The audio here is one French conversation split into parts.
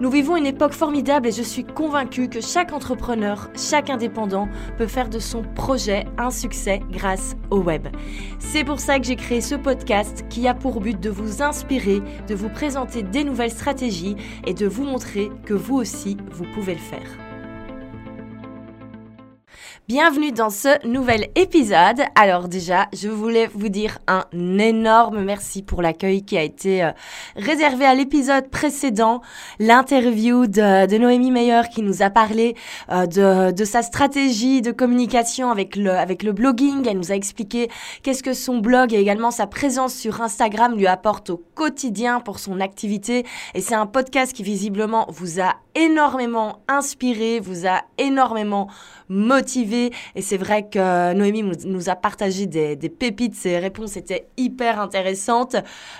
Nous vivons une époque formidable et je suis convaincue que chaque entrepreneur, chaque indépendant peut faire de son projet un succès grâce au web. C'est pour ça que j'ai créé ce podcast qui a pour but de vous inspirer, de vous présenter des nouvelles stratégies et de vous montrer que vous aussi, vous pouvez le faire. Bienvenue dans ce nouvel épisode. Alors déjà, je voulais vous dire un énorme merci pour l'accueil qui a été euh, réservé à l'épisode précédent, l'interview de, Noémie Meyer qui nous a parlé euh, de, sa stratégie de communication avec le, avec le blogging. Elle nous a expliqué qu'est-ce que son blog et également sa présence sur Instagram lui apporte au quotidien pour son activité. Et c'est un podcast qui visiblement vous a énormément inspiré, vous a énormément motivé. Et c'est vrai que Noémie nous a partagé des, pépites. Ses réponses étaient hyper intéressantes.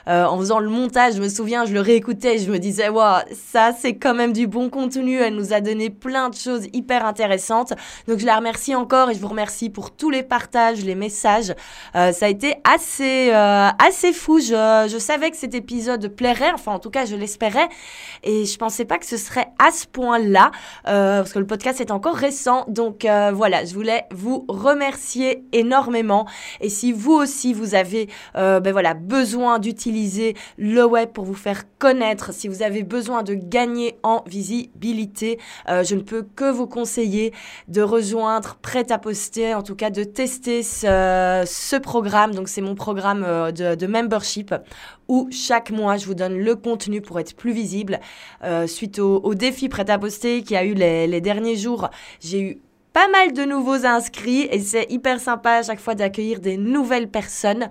Euh, en faisant le montage, je me souviens, je le réécoutais, je me disais, waouh, ça c'est quand même du bon contenu. Elle nous a donné plein de choses hyper intéressantes. Donc je la remercie encore et je vous remercie pour tous les partages, les messages. Euh, ça a été assez, euh, assez fou. Je, je savais que cet épisode plairait, enfin en tout cas je l'espérais. Et je pensais pas que ce serait à ce point-là, parce que le podcast est encore récent. Donc euh, voilà, je voulais vous remercier énormément. Et si vous aussi vous avez euh, ben besoin d'utiliser le web pour vous faire connaître, si vous avez besoin de gagner en visibilité, euh, je ne peux que vous conseiller de rejoindre Prêt à poster, en tout cas de tester ce, programme. Donc c'est mon programme de, membership où chaque mois je vous donne le contenu pour être plus visible. suite au, défi Prêt à poster qui a eu les, les derniers jours, j'ai eu pas mal de nouveaux inscrits et c'est hyper sympa à chaque fois d'accueillir des nouvelles personnes.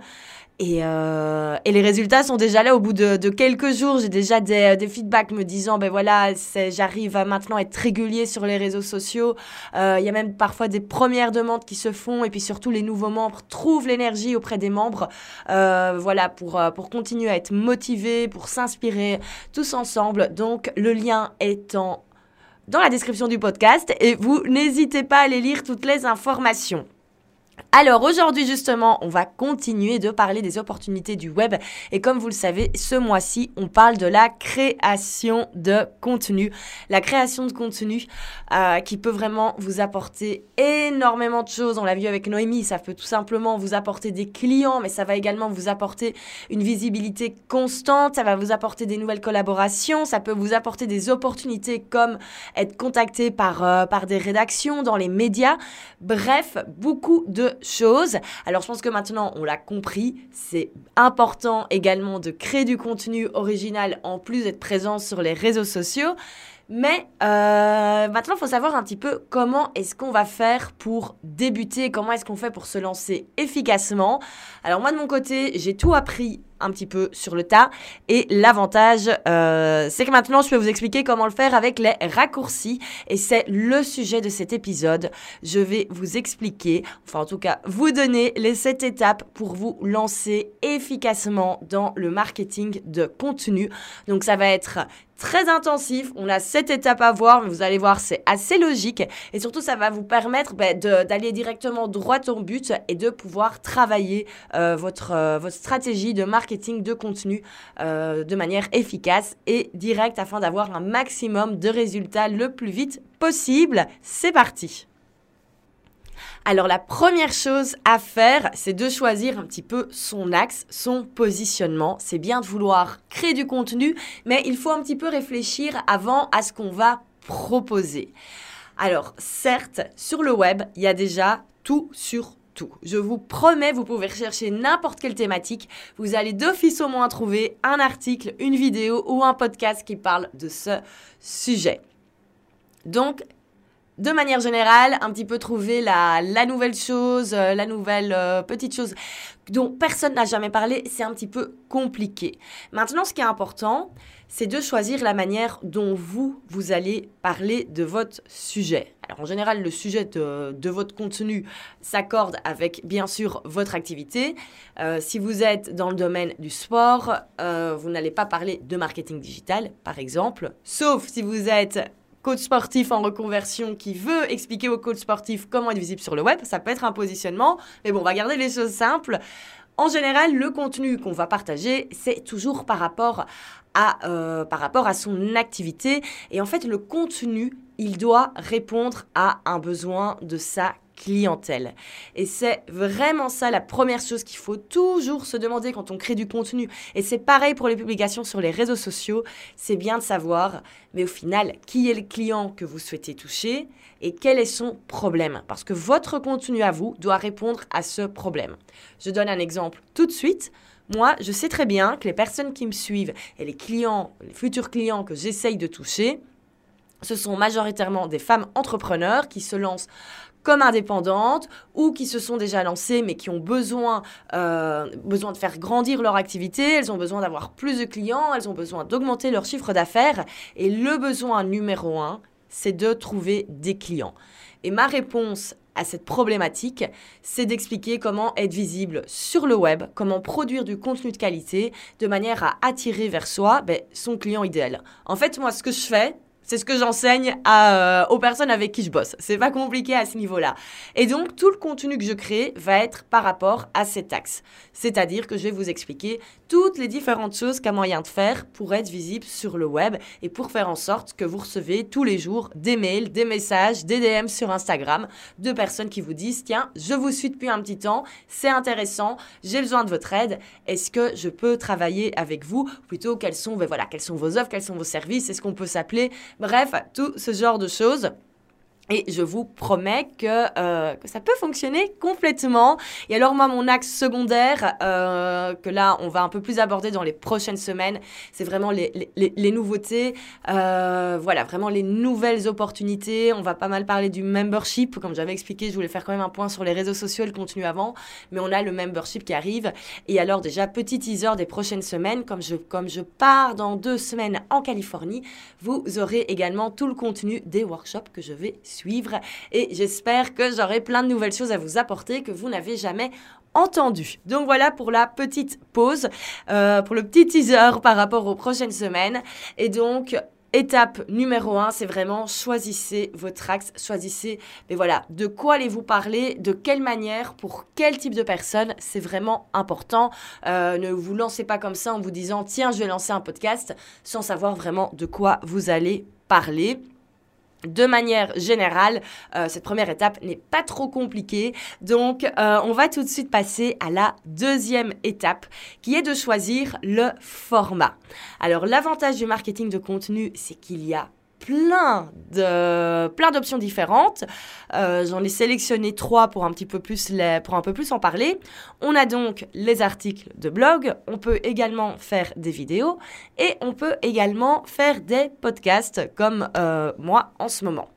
Et, euh, et, les résultats sont déjà là au bout de, quelques jours. J'ai déjà des, des, feedbacks me disant, ben voilà, j'arrive à maintenant être régulier sur les réseaux sociaux. Euh, il y a même parfois des premières demandes qui se font et puis surtout les nouveaux membres trouvent l'énergie auprès des membres. Euh, voilà, pour, euh, pour continuer à être motivés, pour s'inspirer tous ensemble. Donc le lien est en dans la description du podcast et vous n'hésitez pas à aller lire toutes les informations. Alors aujourd'hui justement, on va continuer de parler des opportunités du web et comme vous le savez, ce mois-ci, on parle de la création de contenu. La création de contenu euh, qui peut vraiment vous apporter énormément de choses. On l'a vu avec Noémie, ça peut tout simplement vous apporter des clients, mais ça va également vous apporter une visibilité constante, ça va vous apporter des nouvelles collaborations, ça peut vous apporter des opportunités comme être contacté par, euh, par des rédactions dans les médias. Bref, beaucoup de Alors je pense que maintenant on l'a compris, c'est important également de créer du contenu original en plus d'être présent sur les réseaux sociaux. Mais euh, maintenant, il faut savoir un petit peu comment est-ce qu'on va faire pour débuter, comment est-ce qu'on fait pour se lancer efficacement. Alors moi, de mon côté, j'ai tout appris un petit peu sur le tas. Et l'avantage, euh, c'est que maintenant, je peux vous expliquer comment le faire avec les raccourcis. Et c'est le sujet de cet épisode. Je vais vous expliquer, enfin en tout cas, vous donner les 7 étapes pour vous lancer efficacement dans le marketing de contenu. Donc ça va être très intensif. On a cette étape à voir, mais vous allez voir, c'est assez logique. Et surtout, ça va vous permettre ben, d'aller directement droit au but et de pouvoir travailler euh, votre, euh, votre stratégie de marketing de contenu euh, de manière efficace et directe afin d'avoir un maximum de résultats le plus vite possible. C'est parti alors la première chose à faire, c'est de choisir un petit peu son axe, son positionnement. C'est bien de vouloir créer du contenu, mais il faut un petit peu réfléchir avant à ce qu'on va proposer. Alors certes, sur le web, il y a déjà tout sur Je vous promets, vous pouvez rechercher n'importe quelle thématique. Vous allez d'office au moins trouver un article, une vidéo ou un podcast qui parle de ce sujet. Donc, de manière générale, un petit peu trouver la, nouvelle chose, euh, la nouvelle euh, petite chose dont personne n'a jamais parlé, c'est un petit peu compliqué. Maintenant, ce qui est important, c'est de choisir la manière dont vous, vous allez parler de votre sujet. Alors en général, le sujet de, votre contenu s'accorde avec bien sûr votre activité. Euh, si vous êtes dans le domaine du sport, euh, vous n'allez pas parler de marketing digital, par exemple, sauf si vous êtes coach sportif en reconversion qui veut expliquer aux coachs sportifs comment être visible sur le web. Ça peut être un positionnement, mais bon, on va garder les choses simples. En général, le contenu qu'on va partager, c'est toujours par rapport euh, par rapport à son activité. Et en fait, le contenu, il doit répondre à un besoin de sa clientèle. Et c'est vraiment ça la première chose qu'il faut toujours se demander quand on crée du contenu. Et c'est pareil pour les publications sur les réseaux sociaux. C'est bien de savoir, mais au final, qui est le client que vous souhaitez toucher et quel est son problème. Parce que votre contenu à vous doit répondre à ce problème. Je donne un exemple tout de suite. Moi, je sais très bien que les personnes qui me suivent et les clients, les futurs clients que j'essaye de toucher, ce sont majoritairement des femmes entrepreneurs qui se lancent comme indépendantes ou qui se sont déjà lancées mais qui ont besoin, euh, besoin de faire grandir leur activité, elles ont besoin d'avoir plus de clients, elles ont besoin d'augmenter leur chiffre d'affaires. Et le besoin numéro un, c'est de trouver des clients. Et ma réponse à cette problématique, c'est d'expliquer comment être visible sur le web, comment produire du contenu de qualité de manière à attirer vers soi ben, son client idéal. En fait, moi, ce que je fais, c'est ce que j'enseigne euh, aux personnes avec qui je bosse. C'est pas compliqué à ce niveau-là. Et donc, tout le contenu que je crée va être par rapport à cet axe. C'est-à-dire que je vais vous expliquer toutes les différentes choses qu'a moyen de faire pour être visible sur le web et pour faire en sorte que vous recevez tous les jours des mails, des messages, des DM sur Instagram de personnes qui vous disent Tiens, je vous suis depuis un petit temps, c'est intéressant, j'ai besoin de votre aide, est-ce que je peux travailler avec vous? Plutôt, quels sont, ben voilà, quelles sont vos offres, quels sont vos services, est-ce qu'on peut s'appeler Bref, tout ce genre de choses. Et je vous promets que, euh, que, ça peut fonctionner complètement. Et alors moi, mon axe secondaire, euh, que là, on va un peu plus aborder dans les prochaines semaines, c'est vraiment les, les, nouveautés. Euh, voilà, vraiment les nouvelles opportunités. On va pas mal parler du membership. Comme j'avais expliqué, je voulais faire quand même un point sur les réseaux sociaux le contenu avant. Mais on a le membership qui arrive. Et alors déjà, petit teaser des prochaines semaines. Comme je, comme je pars dans deux semaines en Californie, vous aurez également tout le contenu des workshops que je vais suivre et j'espère que j'aurai plein de nouvelles choses à vous apporter que vous n'avez jamais entendu. Donc voilà pour la petite pause, euh, pour le petit teaser par rapport aux prochaines semaines. Et donc, Étape numéro un, c'est vraiment choisissez votre axe, choisissez, mais voilà, de quoi allez-vous parler, de quelle manière, pour quel type de personne, c'est vraiment important. Euh, ne vous lancez pas comme ça en vous disant tiens, je vais lancer un podcast sans savoir vraiment de quoi vous allez parler. De manière générale, euh, cette première étape n'est pas trop compliquée. Donc, euh, on va tout de suite passer à la deuxième étape, qui est de choisir le format. Alors, l'avantage du marketing de contenu, c'est qu'il y a plein d'options différentes. Euh, j'en ai sélectionné trois pour un petit peu plus les, pour un peu plus en parler. On a donc les articles de blog. On peut également faire des vidéos et on peut également faire des podcasts comme euh, moi en ce moment.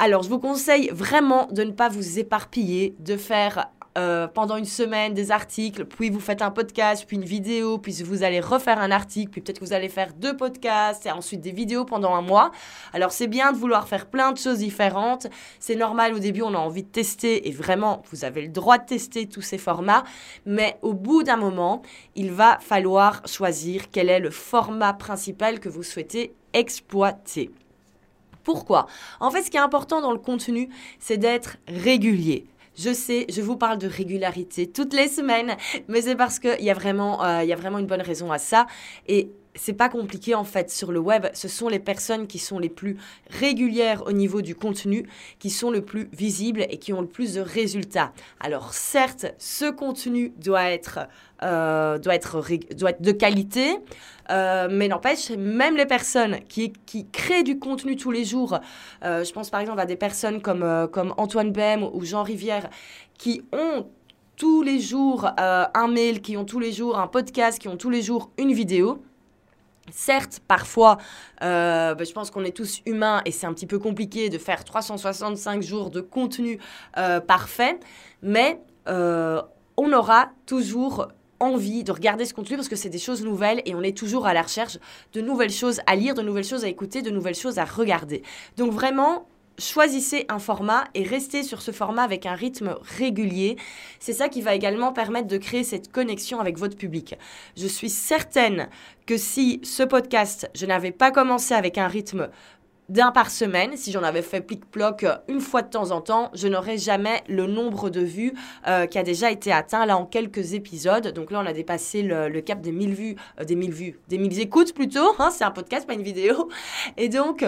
Alors, je vous conseille vraiment de ne pas vous éparpiller, de faire euh, pendant une semaine des articles, puis vous faites un podcast, puis une vidéo, puis vous allez refaire un article, puis peut-être que vous allez faire deux podcasts et ensuite des vidéos pendant un mois. Alors c'est bien de vouloir faire plein de choses différentes. C'est normal au début, on a envie de tester et vraiment, vous avez le droit de tester tous ces formats. Mais au bout d'un moment, il va falloir choisir quel est le format principal que vous souhaitez exploiter. Pourquoi? En fait, ce qui est important dans le contenu, c'est d'être régulier. Je sais, je vous parle de régularité toutes les semaines, mais c'est parce qu'il y, a vraiment, euh, y a vraiment une bonne raison à ça. Et c'est pas compliqué en fait sur le web. Ce sont les personnes qui sont les plus régulières au niveau du contenu, qui sont le plus visibles et qui ont le plus de résultats. Alors certes, ce contenu doit être, euh, doit être, de qualité. Euh, mais n'empêche, même les personnes qui, qui, créent du contenu tous les jours, euh, je pense par exemple à des personnes comme, comme Antoine Bem ou Jean Rivière, qui ont tous les jours un mail, qui ont tous les jours un podcast, qui ont tous les jours une vidéo. Certes, parfois, bah, je pense qu'on est tous humains et c'est un petit peu compliqué de faire 365 jours de contenu parfait, mais on aura toujours envie de regarder ce contenu parce que c'est des choses nouvelles et on est toujours à la recherche de nouvelles choses à lire, de nouvelles choses à écouter, de nouvelles choses à regarder. Donc vraiment, choisissez un format et restez sur ce format avec un rythme régulier. C'est ça qui va également permettre de créer cette connexion avec votre public. Je suis certaine que si ce podcast, je n'avais pas commencé avec un rythme d'un par semaine, si j'en avais fait plic-ploc euh, une fois de temps en temps, je n'aurais jamais le nombre de vues euh, qui a déjà été atteint là en quelques épisodes. Donc là, on a dépassé le, cap des 1000 vues, euh, des 1000 vues, des 1000 écoutes plutôt. Hein, c'est un podcast, pas une vidéo. Et donc,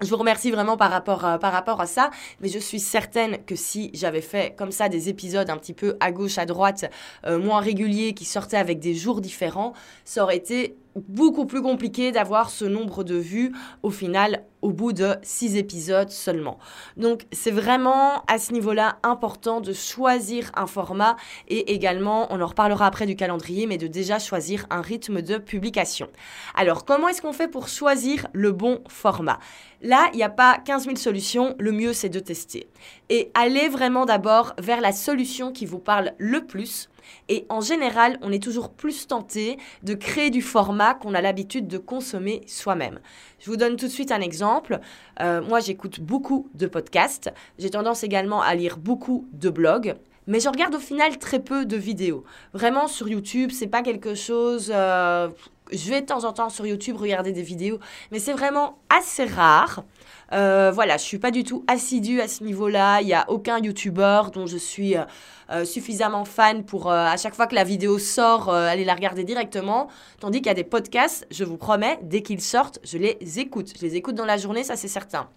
je vous remercie vraiment par rapport, à, par rapport à ça, mais je suis certaine que si j'avais fait comme ça des épisodes un petit peu à gauche, à droite, moins réguliers, qui sortaient avec des jours différents, ça aurait été beaucoup plus compliqué d'avoir ce nombre de vues au final au bout de six épisodes seulement. Donc c'est vraiment à ce niveau-là important de choisir un format et également, on en reparlera après du calendrier, mais de déjà choisir un rythme de publication. Alors comment est-ce qu'on fait pour choisir le bon format? Là, il n'y a pas 15 000 solutions, le mieux c'est de tester. Et allez vraiment d'abord vers la solution qui vous parle le plus et en général, on est toujours plus tenté de créer du format qu'on a l'habitude de consommer soi-même. Je vous donne tout de suite un exemple. Euh, moi, j'écoute beaucoup de podcasts. J'ai tendance également à lire beaucoup de blogs. Mais je regarde au final très peu de vidéos. Vraiment sur YouTube, c'est pas quelque chose. Euh, je vais de temps en temps sur YouTube regarder des vidéos, mais c'est vraiment assez rare. Euh, voilà, je suis pas du tout assidue à ce niveau-là. Il n'y a aucun YouTuber dont je suis euh, euh, suffisamment fan pour à chaque fois que la vidéo sort, aller la regarder directement. Tandis qu'il y a des podcasts, je vous promets, dès qu'ils sortent, je les écoute. Je les écoute dans la journée, ça c'est certain.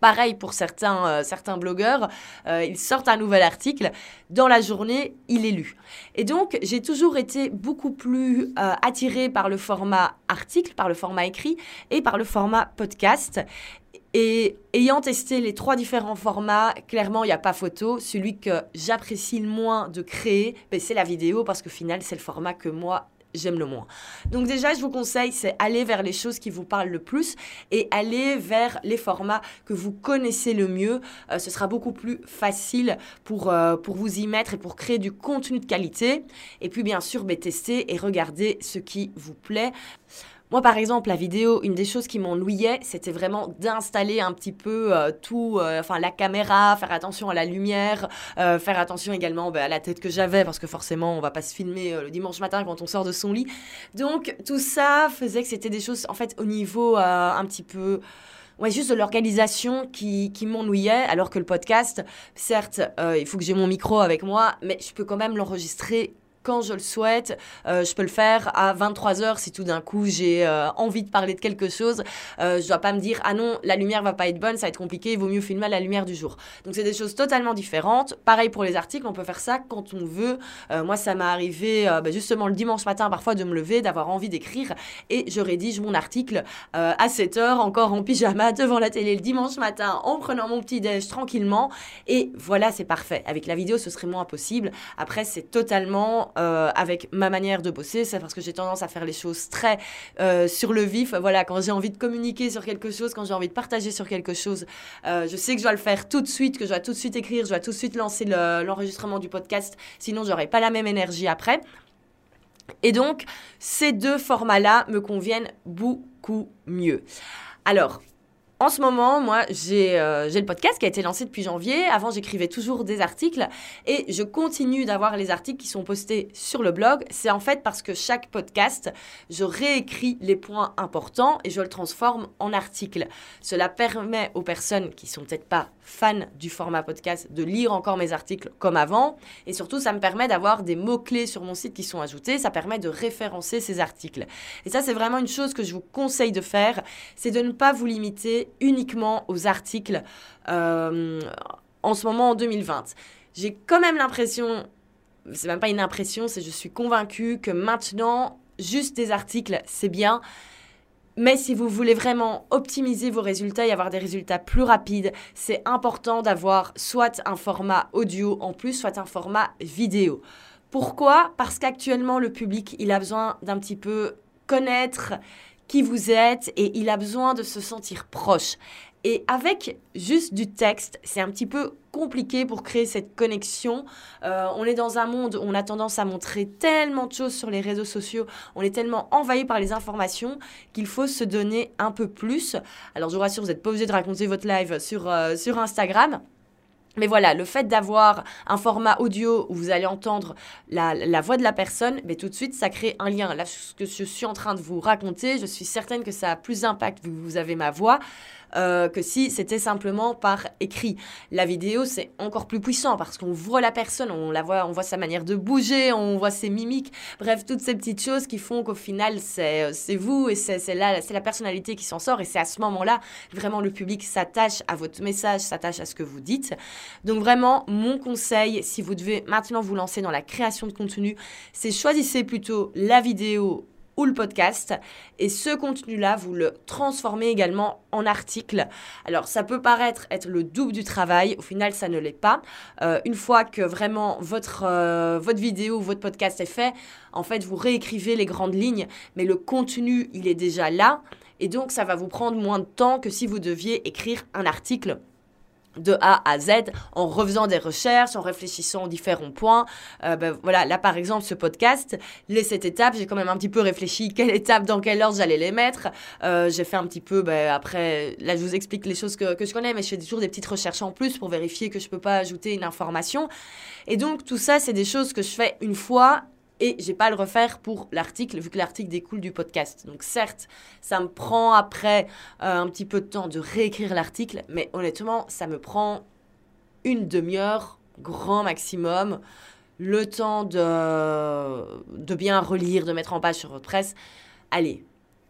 Pareil pour certains, certains blogueurs, ils sortent un nouvel article, dans la journée, il est lu. Et donc, j'ai toujours été beaucoup plus attirée par le format article, par le format écrit et par le format podcast. Et ayant testé les trois différents formats, clairement, il n'y a pas photo. Celui que j'apprécie le moins de créer, ben, c'est la vidéo parce que final, c'est le format que moi, j'aime le moins. Donc déjà, je vous conseille, c'est aller vers les choses qui vous parlent le plus et aller vers les formats que vous connaissez le mieux. Euh, ce sera beaucoup plus facile pour, euh, pour vous y mettre et pour créer du contenu de qualité. Et puis bien sûr, ben, tester et regarder ce qui vous plaît. Moi, par exemple, la vidéo, une des choses qui m'ennuyait, c'était vraiment d'installer un petit peu euh, tout, euh, enfin la caméra, faire attention à la lumière, euh, faire attention également bah, à la tête que j'avais, parce que forcément, on va pas se filmer le dimanche matin quand on sort de son lit. Donc, tout ça faisait que c'était des choses, en fait, au niveau un petit peu ouais, juste de l'organisation qui, qui m'ennuyait, alors que le podcast, certes, il faut que j'ai mon micro avec moi, mais je peux quand même l'enregistrer quand je le souhaite. Euh, je peux le faire à 23h si tout d'un coup j'ai euh, envie de parler de quelque chose. Euh, je dois pas me dire ah non, la lumière va pas être bonne, ça va être compliqué, il vaut mieux filmer à la lumière du jour. Donc c'est des choses totalement différentes. Pareil pour les articles, on peut faire ça quand on veut. Euh, moi ça m'est arrivé bah, justement le dimanche matin parfois de me lever, d'avoir envie d'écrire et je rédige mon article à 7h encore en pyjama devant la télé le dimanche matin en prenant mon petit déj tranquillement et voilà c'est parfait. Avec la vidéo ce serait moins possible. Après c'est totalement euh, avec ma manière de bosser. C'est parce que j'ai tendance à faire les choses très euh, sur le vif. Voilà, quand j'ai envie de communiquer sur quelque chose, quand j'ai envie de partager sur quelque chose, euh, je sais que je dois le faire tout de suite, que je dois tout de suite écrire, je dois tout de suite lancer l'enregistrement du podcast. Sinon, j'aurai pas la même énergie après. Et donc, ces deux formats-là me conviennent beaucoup mieux. Alors, en ce moment, moi, euh, j'ai le podcast qui a été lancé depuis janvier. Avant, j'écrivais toujours des articles et je continue d'avoir les articles qui sont postés sur le blog. C'est en fait parce que chaque podcast, je réécris les points importants et je le transforme en articles. Cela permet aux personnes qui sont peut-être pas fans du format podcast de lire encore mes articles comme avant et surtout, ça me permet d'avoir des mots-clés sur mon site qui sont ajoutés. Ça permet de référencer ces articles. Et ça, c'est vraiment une chose que je vous conseille de faire, c'est de ne pas vous limiter uniquement aux articles euh, en ce moment en 2020. J'ai quand même l'impression, c'est même pas une impression, c'est je suis convaincue que maintenant, juste des articles, c'est bien. Mais si vous voulez vraiment optimiser vos résultats et avoir des résultats plus rapides, c'est important d'avoir soit un format audio en plus, soit un format vidéo. Pourquoi? Parce qu'actuellement, le public, il a besoin d'un petit peu connaître qui vous êtes et il a besoin de se sentir proche. Et avec juste du texte, c'est un petit peu compliqué pour créer cette connexion. Euh, on est dans un monde où on a tendance à montrer tellement de choses sur les réseaux sociaux, on est tellement envahi par les informations qu'il faut se donner un peu plus. Alors je vous rassure, vous n'êtes pas obligé de raconter votre live sur, euh, sur Instagram. Mais voilà, le fait d'avoir un format audio où vous allez entendre la, voix de la personne, mais tout de suite, ça crée un lien. Là, ce que je suis en train de vous raconter, je suis certaine que ça a plus d'impact vu que vous avez ma voix. Euh, que si c'était simplement par écrit. La vidéo, c'est encore plus puissant parce qu'on voit la personne, on la voit, on voit sa manière de bouger, on voit ses mimiques, bref, toutes ces petites choses qui font qu'au final, c'est euh, vous et c'est la, la personnalité qui s'en sort. Et c'est à ce moment-là, vraiment, le public s'attache à votre message, s'attache à ce que vous dites. Donc vraiment, mon conseil, si vous devez maintenant vous lancer dans la création de contenu, c'est choisissez plutôt la vidéo ou le podcast. Et ce contenu-là, vous le transformez également en article. Alors, ça peut paraître être le double du travail. Au final, ça ne l'est pas. Euh, une fois que vraiment votre, euh, votre vidéo, votre podcast est fait, en fait, vous réécrivez les grandes lignes, mais le contenu, il est déjà là. Et donc, ça va vous prendre moins de temps que si vous deviez écrire un article de A à Z en refaisant des recherches, en réfléchissant aux différents points. Euh, ben, voilà, là par exemple, ce podcast, les sept étapes, j'ai quand même un petit peu réfléchi quelle étape, dans quelle ordre j'allais les mettre. Euh, j'ai fait un petit peu, ben, après, là je vous explique les choses que, que je connais, mais je fais toujours des petites recherches en plus pour vérifier que je peux pas ajouter une information. Et donc tout ça, c'est des choses que je fais une fois et j'ai pas le refaire pour l'article vu que l'article découle du podcast. Donc certes, ça me prend après euh, un petit peu de temps de réécrire l'article, mais honnêtement, ça me prend une demi-heure grand maximum, le temps de, de bien relire, de mettre en page sur votre presse. Allez,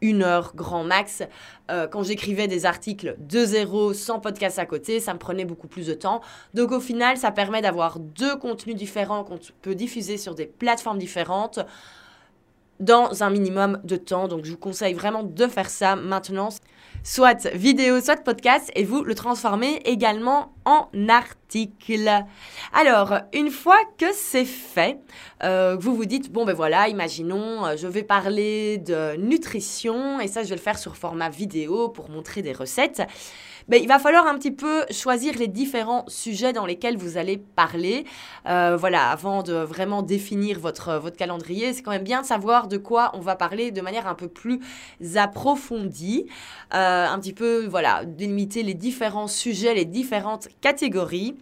une heure grand max. Euh, quand j'écrivais des articles de zéro, sans podcast à côté, ça me prenait beaucoup plus de temps. Donc au final, ça permet d'avoir deux contenus différents qu'on peut diffuser sur des plateformes différentes dans un minimum de temps. Donc je vous conseille vraiment de faire ça maintenant soit vidéo, soit podcast, et vous le transformez également en article. Alors, une fois que c'est fait, euh, vous vous dites, bon ben voilà, imaginons, euh, je vais parler de nutrition, et ça je vais le faire sur format vidéo pour montrer des recettes. Ben, il va falloir un petit peu choisir les différents sujets dans lesquels vous allez parler. Euh, voilà, avant de vraiment définir votre, votre calendrier, c'est quand même bien de savoir de quoi on va parler de manière un peu plus approfondie. Euh, un petit peu, voilà, délimiter les différents sujets, les différentes catégories.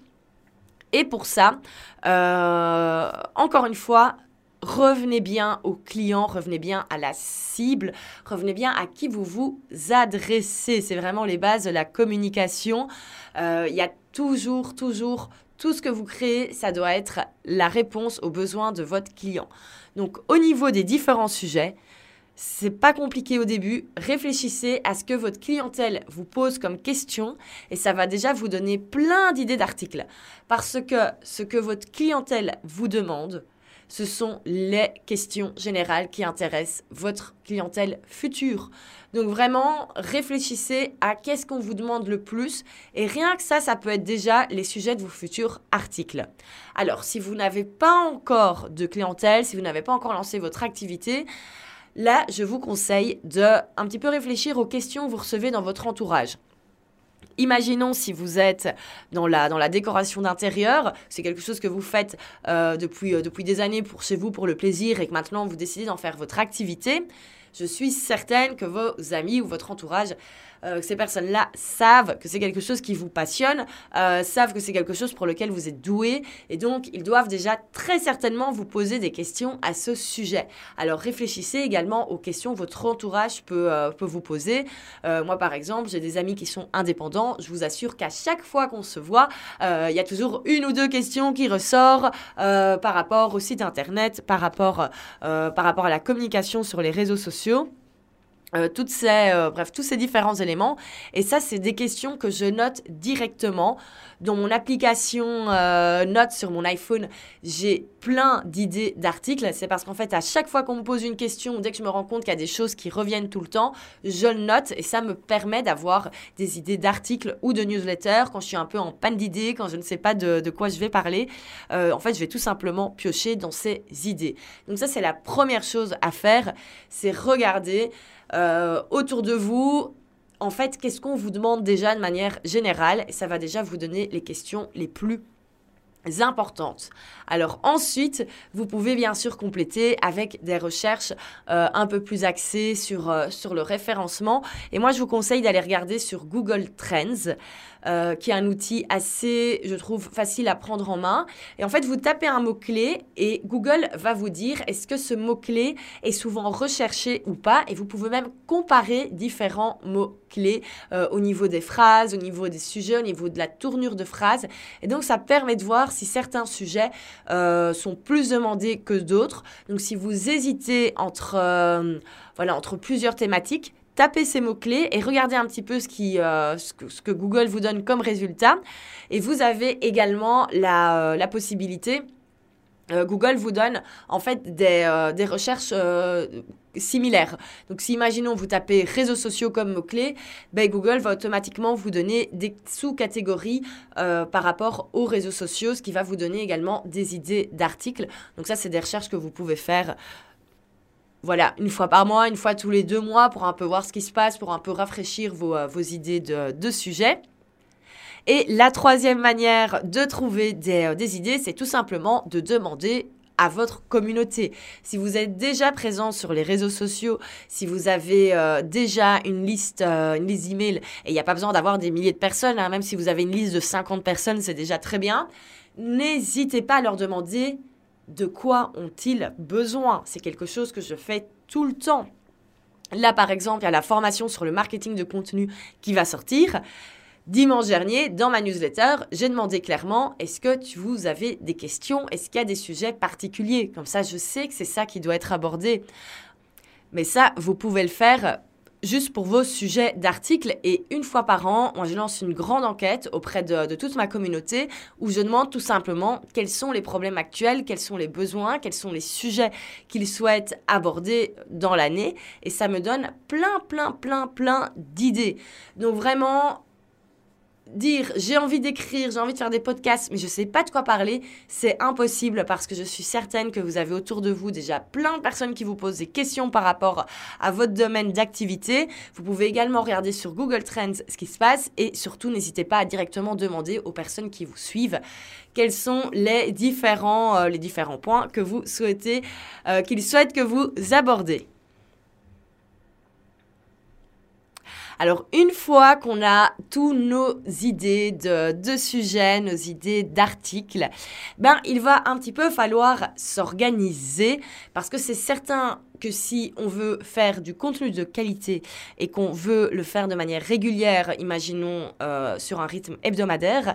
Et pour ça, euh, encore une fois, revenez bien au client, revenez bien à la cible, revenez bien à qui vous vous adressez. C'est vraiment les bases de la communication. Euh, il y a toujours, toujours, tout ce que vous créez, ça doit être la réponse aux besoins de votre client. Donc au niveau des différents sujets, c'est pas compliqué au début. Réfléchissez à ce que votre clientèle vous pose comme question et ça va déjà vous donner plein d'idées d'articles. Parce que ce que votre clientèle vous demande, ce sont les questions générales qui intéressent votre clientèle future. Donc vraiment, réfléchissez à qu'est-ce qu'on vous demande le plus et rien que ça, ça peut être déjà les sujets de vos futurs articles. Alors, si vous n'avez pas encore de clientèle, si vous n'avez pas encore lancé votre activité, là, je vous conseille de un petit peu réfléchir aux questions que vous recevez dans votre entourage. Imaginons si vous êtes dans la, décoration d'intérieur, c'est quelque chose que vous faites euh, depuis, euh, depuis des années pour chez vous, pour le plaisir, et que maintenant vous décidez d'en faire votre activité. Je suis certaine que vos amis ou votre entourage euh, que ces personnes-là savent que c'est quelque chose qui vous passionne, euh, savent que c'est quelque chose pour lequel vous êtes doué, et donc ils doivent déjà très certainement vous poser des questions à ce sujet. Alors réfléchissez également aux questions que votre entourage peut, euh, peut vous poser. moi, par exemple, j'ai des amis qui sont indépendants. Je vous assure qu'à chaque fois qu'on se voit, il y a toujours une ou deux questions qui ressortent par rapport au site internet, par rapport, par rapport à la communication sur les réseaux sociaux. Euh, toutes ces, euh, bref, tous ces différents éléments. Et ça, c'est des questions que je note directement. Dans mon application euh, Notes sur mon iPhone, j'ai plein d'idées d'articles. C'est parce qu'en fait, à chaque fois qu'on me pose une question, dès que je me rends compte qu'il y a des choses qui reviennent tout le temps, je le note et ça me permet d'avoir des idées d'articles ou de newsletters quand je suis un peu en panne d'idées, quand je ne sais pas de, de quoi je vais parler. en fait, je vais tout simplement piocher dans ces idées. Donc ça, c'est la première chose à faire, c'est regarder euh, autour de vous en fait, qu'est-ce qu'on vous demande déjà de manière générale? Ça va déjà vous donner les questions les plus importantes. Alors ensuite, vous pouvez bien sûr compléter avec des recherches euh, un peu plus axées sur, euh, sur le référencement. Et moi, je vous conseille d'aller regarder sur Google Trends. Euh, qui est un outil assez, je trouve, facile à prendre en main. Et en fait, vous tapez un mot-clé et Google va vous dire est-ce que ce mot-clé est souvent recherché ou pas. Et vous pouvez même comparer différents mots-clés euh, au niveau des phrases, au niveau des sujets, au niveau de la tournure de phrases. Et donc, ça permet de voir si certains sujets euh, sont plus demandés que d'autres. Donc, si vous hésitez entre, voilà, entre plusieurs thématiques, tapez ces mots-clés et regardez un petit peu ce, qui, euh, ce, que, Google vous donne comme résultat. Et vous avez également la, euh, possibilité, euh, Google vous donne en fait des, des recherches similaires. Donc si imaginons vous tapez réseaux sociaux comme mot-clé, ben, Google va automatiquement vous donner des sous-catégories par rapport aux réseaux sociaux, ce qui va vous donner également des idées d'articles. Donc ça c'est des recherches que vous pouvez faire voilà, une fois par mois, une fois tous les deux mois pour un peu voir ce qui se passe, pour un peu rafraîchir vos, euh, idées de, de sujets. Et la troisième manière de trouver des, euh, idées, c'est tout simplement de demander à votre communauté. Si vous êtes déjà présent sur les réseaux sociaux, si vous avez euh, déjà une liste, une liste d'emails, et il n'y a pas besoin d'avoir des milliers de personnes, hein, même si vous avez une liste de 50 personnes, c'est déjà très bien, n'hésitez pas à leur demander de quoi ont-ils besoin? C'est quelque chose que je fais tout le temps. Là, par exemple, il y a la formation sur le marketing de contenu qui va sortir. Dimanche dernier, dans ma newsletter, j'ai demandé clairement est-ce que vous avez des questions? Est-ce qu'il y a des sujets particuliers? Comme ça, je sais que c'est ça qui doit être abordé. Mais ça, vous pouvez le faire juste pour vos sujets d'articles. Et une fois par an, moi, je lance une grande enquête auprès de, toute ma communauté où je demande tout simplement quels sont les problèmes actuels, quels sont les besoins, quels sont les sujets qu'ils souhaitent aborder dans l'année. Et ça me donne plein, plein, plein, plein d'idées. Donc vraiment, dire j'ai envie d'écrire, j'ai envie de faire des podcasts, mais je ne sais pas de quoi parler, c'est impossible parce que je suis certaine que vous avez autour de vous déjà plein de personnes qui vous posent des questions par rapport à votre domaine d'activité. Vous pouvez également regarder sur Google Trends ce qui se passe et surtout n'hésitez pas à directement demander aux personnes qui vous suivent quels sont les différents, euh, les différents points que vous souhaitez, euh, qu'ils souhaitent que vous abordez. Alors une fois qu'on a tous nos idées de, sujets, nos idées d'articles, ben il va un petit peu falloir s'organiser parce que c'est certain que si on veut faire du contenu de qualité et qu'on veut le faire de manière régulière, imaginons euh, sur un rythme hebdomadaire,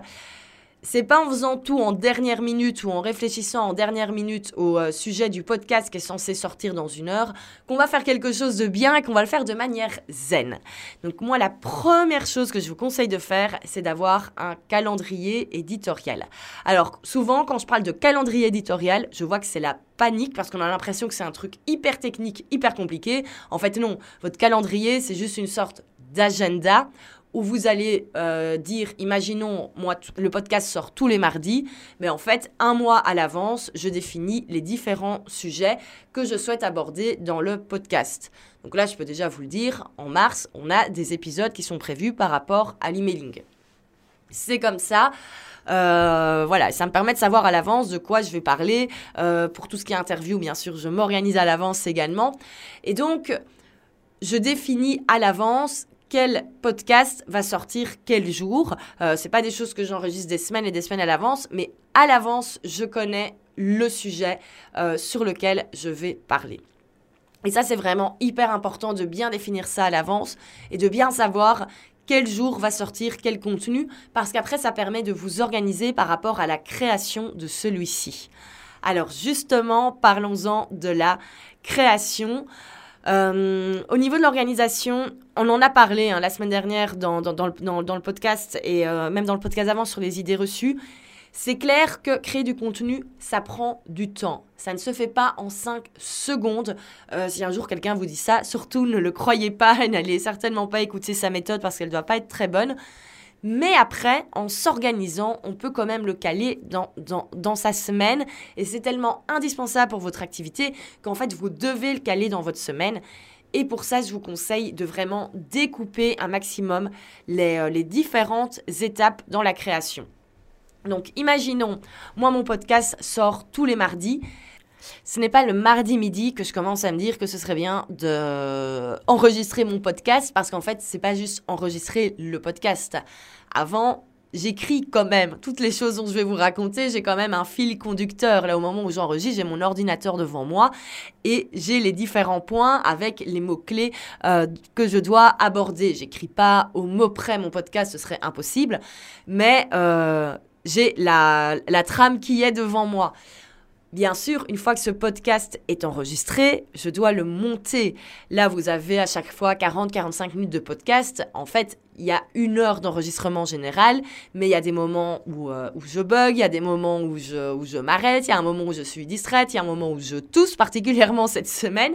c'est pas en faisant tout en dernière minute ou en réfléchissant en dernière minute au euh, sujet du podcast qui est censé sortir dans une heure qu'on va faire quelque chose de bien et qu'on va le faire de manière zen. Donc moi, la première chose que je vous conseille de faire, c'est d'avoir un calendrier éditorial. Alors souvent, quand je parle de calendrier éditorial, je vois que c'est la panique parce qu'on a l'impression que c'est un truc hyper technique, hyper compliqué. En fait, non, votre calendrier, c'est juste une sorte d'agenda où vous allez euh, dire, imaginons, moi, le podcast sort tous les mardis, mais en fait, un mois à l'avance, je définis les différents sujets que je souhaite aborder dans le podcast. Donc là, je peux déjà vous le dire, en mars, on a des épisodes qui sont prévus par rapport à l'emailing. C'est comme ça. Euh, voilà, ça me permet de savoir à l'avance de quoi je vais parler. Euh, pour tout ce qui est interview, bien sûr, je m'organise à l'avance également. Et donc, je définis à l'avance quel podcast va sortir quel jour. Euh, c'est pas des choses que j'enregistre des semaines et des semaines à l'avance, mais à l'avance, je connais le sujet euh, sur lequel je vais parler. Et ça, c'est vraiment hyper important de bien définir ça à l'avance et de bien savoir quel jour va sortir quel contenu, parce qu'après, ça permet de vous organiser par rapport à la création de celui-ci. Alors justement, parlons-en de la création. Euh, au niveau de l'organisation, on en a parlé hein, la semaine dernière dans, le, podcast et euh, même dans le podcast avant sur les idées reçues. C'est clair que créer du contenu, ça prend du temps. Ça ne se fait pas en 5 secondes. Euh, si un jour quelqu'un vous dit ça, surtout ne le croyez pas, n'allez certainement pas écouter sa méthode parce qu'elle ne doit pas être très bonne. Mais après, en s'organisant, on peut quand même le caler dans, dans, sa semaine. Et c'est tellement indispensable pour votre activité qu'en fait, vous devez le caler dans votre semaine. Et pour ça, je vous conseille de vraiment découper un maximum les, euh, les différentes étapes dans la création. Donc imaginons, moi mon podcast sort tous les mardis. Ce n'est pas le mardi midi que je commence à me dire que ce serait bien de enregistrer mon podcast parce qu'en fait, c'est pas juste enregistrer le podcast. Avant, j'écris quand même toutes les choses dont je vais vous raconter. J'ai quand même un fil conducteur. Là, au moment où j'enregistre, j'ai mon ordinateur devant moi et j'ai les différents points avec les mots-clés euh, que je dois aborder. J'écris pas au mot près mon podcast, ce serait impossible. Mais euh, j'ai la, la trame qui est devant moi. Bien sûr, une fois que ce podcast est enregistré, je dois le monter. Là, vous avez à chaque fois 40-45 minutes de podcast. En fait, il y a une heure d'enregistrement général, mais il y a des moments où, euh, où je bug, il y a des moments où je, où je m'arrête, il y a un moment où je suis distraite, il y a un moment où je tousse, particulièrement cette semaine.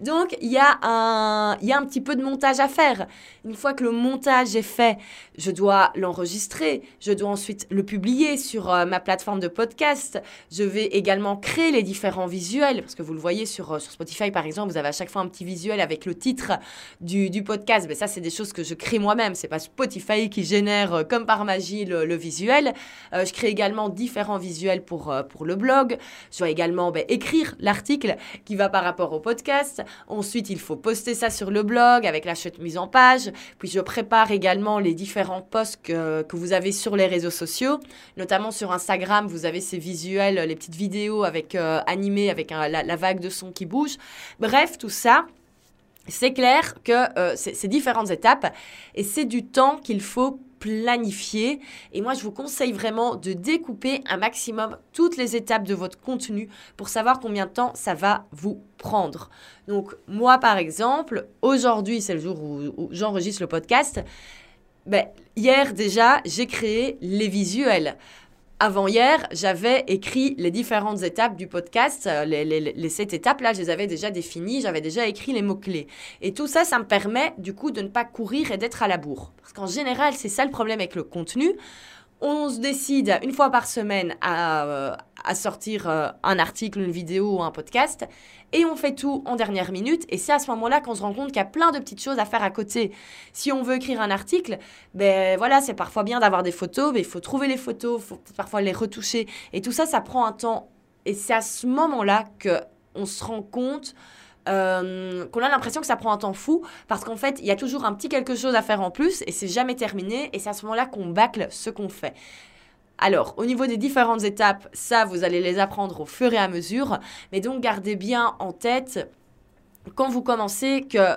Donc, il y, a un, y a un petit peu de montage à faire. Une fois que le montage est fait, je dois l'enregistrer, je dois ensuite le publier sur euh, ma plateforme de podcast. Je vais également créer les différents visuels, parce que vous le voyez sur, euh, sur Spotify, par exemple, vous avez à chaque fois un petit visuel avec le titre du, du podcast. Mais ça, c'est des choses que je crée moi-même c'est pas Spotify qui génère euh, comme par magie le, visuel. Euh, je crée également différents visuels pour, euh, pour le blog. Je dois également ben, écrire l'article qui va par rapport au podcast. Ensuite, il faut poster ça sur le blog avec la chute mise en page. Puis je prépare également les différents posts que, que vous avez sur les réseaux sociaux. Notamment sur Instagram, vous avez ces visuels, les petites vidéos avec animées avec la vague de son qui bouge. Bref, tout ça c'est clair que euh, c'est différentes étapes et c'est du temps qu'il faut planifier. Et moi, je vous conseille vraiment de découper un maximum toutes les étapes de votre contenu pour savoir combien de temps ça va vous prendre. Donc, moi, par exemple, aujourd'hui, c'est le jour où, j'enregistre le podcast. Ben, hier déjà, j'ai créé les visuels. Avant-hier, j'avais écrit les différentes étapes du podcast, euh, les, sept étapes-là, je les avais déjà définies, j'avais déjà écrit les mots-clés. Et tout ça, ça me permet du coup de ne pas courir et d'être à la bourre. Parce qu'en général, c'est ça le problème avec le contenu on se décide une fois par semaine à, euh, sortir euh, un article, une vidéo ou un podcast, et on fait tout en dernière minute, et c'est à ce moment-là qu'on se rend compte qu'il y a plein de petites choses à faire à côté. Si on veut écrire un article, ben voilà, c'est parfois bien d'avoir des photos, mais il faut trouver les photos, il faut parfois les retoucher, et tout ça, ça prend un temps, et c'est à ce moment-là que on se rend compte euh, qu'on a l'impression que ça prend un temps fou parce qu'en fait, il y a toujours un petit quelque chose à faire en plus et c'est jamais terminé et c'est à ce moment-là qu'on bâcle ce qu'on fait. Alors, au niveau des différentes étapes, ça, vous allez les apprendre au fur et à mesure, mais donc gardez bien en tête quand vous commencez que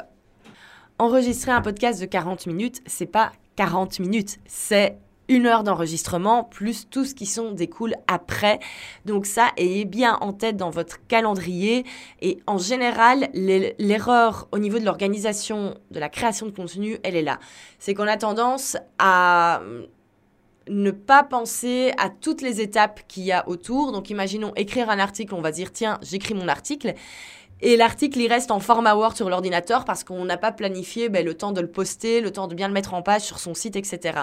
enregistrer un podcast de 40 minutes, c'est pas 40 minutes, c'est une heure d'enregistrement plus tout ce qui sont découle après. Donc ça, ayez bien en tête dans votre calendrier. Et en général, l'erreur au niveau de l'organisation de la création de contenu, elle est là. C'est qu'on a tendance à ne pas penser à toutes les étapes qu'il y a autour. Donc imaginons écrire un article, on va dire tiens, j'écris mon article. Et l'article, il reste en format Word sur l'ordinateur parce qu'on n'a pas planifié ben, le temps de le poster, le temps de bien le mettre en page sur son site, etc.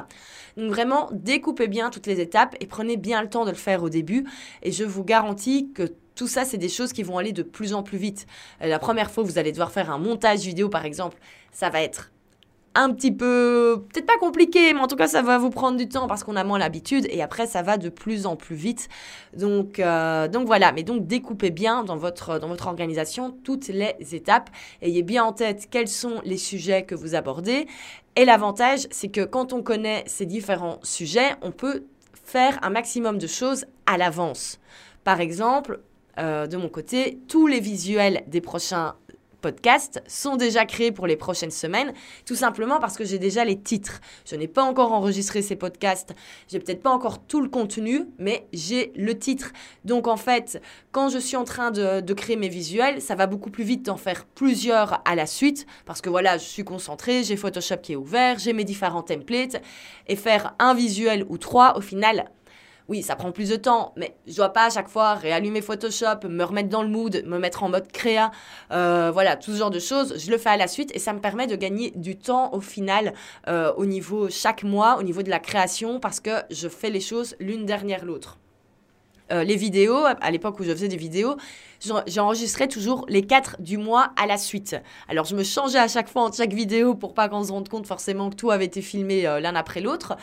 Donc vraiment, découpez bien toutes les étapes et prenez bien le temps de le faire au début. Et je vous garantis que tout ça, c'est des choses qui vont aller de plus en plus vite. Euh, la première fois, vous allez devoir faire un montage vidéo, par exemple, ça va être un petit peu, peut-être pas compliqué, mais en tout cas, ça va vous prendre du temps parce qu'on a moins l'habitude et après, ça va de plus en plus vite. Donc, euh, donc voilà, mais donc découpez bien dans votre, dans votre organisation toutes les étapes. Ayez bien en tête quels sont les sujets que vous abordez. Et l'avantage, c'est que quand on connaît ces différents sujets, on peut faire un maximum de choses à l'avance. Par exemple, euh, de mon côté, tous les visuels des prochains podcasts sont déjà créés pour les prochaines semaines, tout simplement parce que j'ai déjà les titres. Je n'ai pas encore enregistré ces podcasts, j'ai peut-être pas encore tout le contenu, mais j'ai le titre. Donc en fait, quand je suis en train de, créer mes visuels, ça va beaucoup plus vite d'en faire plusieurs à la suite, parce que voilà, je suis concentrée, j'ai Photoshop qui est ouvert, j'ai mes différents templates, et faire un visuel ou trois, au final, oui, ça prend plus de temps, mais je dois pas à chaque fois réallumer Photoshop, me remettre dans le mood, me mettre en mode créa, euh, voilà, tout ce genre de choses. Je le fais à la suite et ça me permet de gagner du temps au final euh, au niveau chaque mois, au niveau de la création, parce que je fais les choses l'une derrière l'autre. euh, les vidéos, à l'époque où je faisais des vidéos, j'enregistrais toujours les quatre du mois à la suite. Alors je me changeais à chaque fois en chaque vidéo pour pas qu'on se rende compte forcément que tout avait été filmé l'un après l'autre.